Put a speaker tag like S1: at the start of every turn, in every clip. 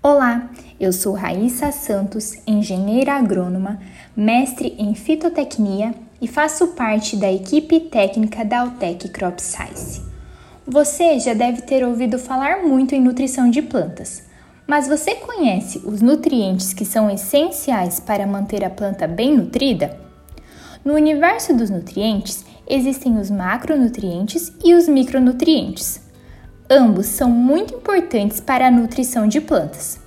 S1: Olá, eu sou Raíssa Santos, engenheira agrônoma, mestre em fitotecnia e faço parte da equipe técnica da Altec Crop Science. Você já deve ter ouvido falar muito em nutrição de plantas, mas você conhece os nutrientes que são essenciais para manter a planta bem nutrida? No universo dos nutrientes, existem os macronutrientes e os micronutrientes. Ambos são muito importantes para a nutrição de plantas.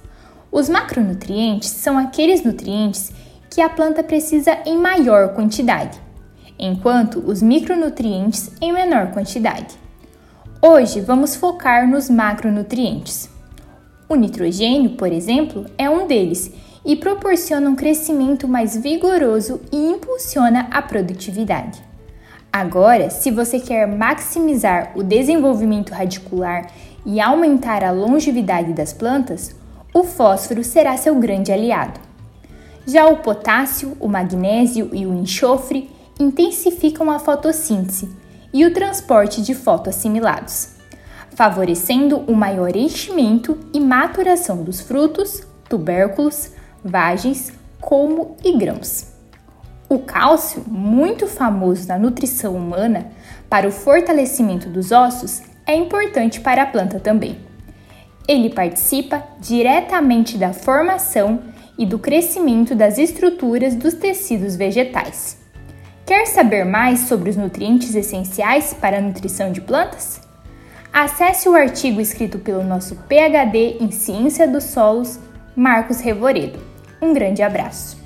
S1: Os macronutrientes são aqueles nutrientes que a planta precisa em maior quantidade, enquanto os micronutrientes em menor quantidade. Hoje vamos focar nos macronutrientes. O nitrogênio, por exemplo, é um deles e proporciona um crescimento mais vigoroso e impulsiona a produtividade. Agora, se você quer maximizar o desenvolvimento radicular e aumentar a longevidade das plantas, o fósforo será seu grande aliado. Já o potássio, o magnésio e o enxofre intensificam a fotossíntese e o transporte de fotoassimilados, favorecendo o maior enchimento e maturação dos frutos, tubérculos, vagens, colmo e grãos. O cálcio, muito famoso na nutrição humana para o fortalecimento dos ossos, é importante para a planta também. Ele participa diretamente da formação e do crescimento das estruturas dos tecidos vegetais. Quer saber mais sobre os nutrientes essenciais para a nutrição de plantas? Acesse o artigo escrito pelo nosso PhD em Ciência dos Solos, Marcos Revoredo. Um grande abraço!